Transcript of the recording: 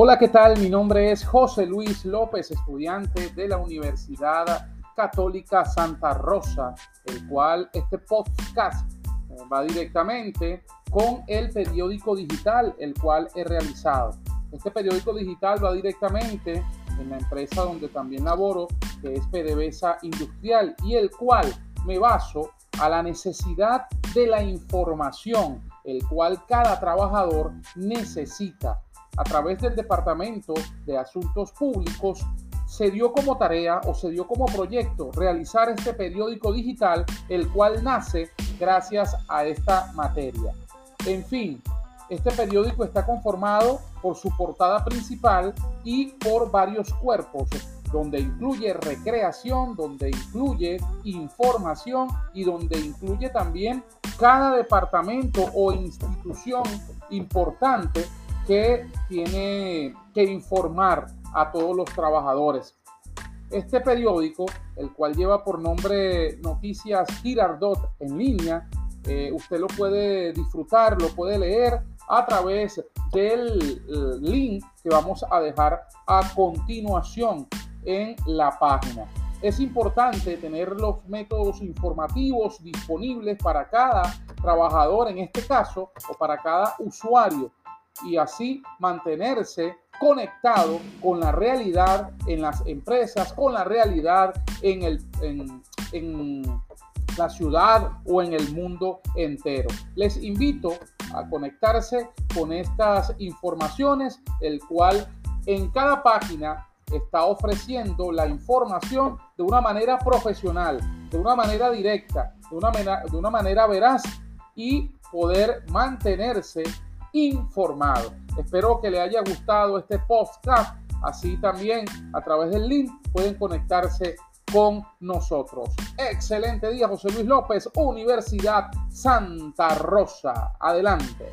Hola, ¿qué tal? Mi nombre es José Luis López, estudiante de la Universidad Católica Santa Rosa, el cual este podcast eh, va directamente con el periódico digital, el cual he realizado. Este periódico digital va directamente en la empresa donde también laboro, que es PDVSA Industrial, y el cual me baso a la necesidad de la información, el cual cada trabajador necesita a través del Departamento de Asuntos Públicos, se dio como tarea o se dio como proyecto realizar este periódico digital, el cual nace gracias a esta materia. En fin, este periódico está conformado por su portada principal y por varios cuerpos, donde incluye recreación, donde incluye información y donde incluye también cada departamento o institución importante que tiene que informar a todos los trabajadores. Este periódico, el cual lleva por nombre Noticias Girardot en línea, eh, usted lo puede disfrutar, lo puede leer a través del eh, link que vamos a dejar a continuación en la página. Es importante tener los métodos informativos disponibles para cada trabajador en este caso o para cada usuario y así mantenerse conectado con la realidad en las empresas, con la realidad en, la ciudad o en el mundo entero. Les invito a conectarse con estas informaciones, el cual en cada página está ofreciendo la información de una manera profesional, de una manera directa, de una, de una manera veraz y poder mantenerse informado. Espero que le haya gustado este podcast. Así también a través del link pueden conectarse con nosotros. Excelente día, José Luis López, Universidad Santa Rosa. Adelante.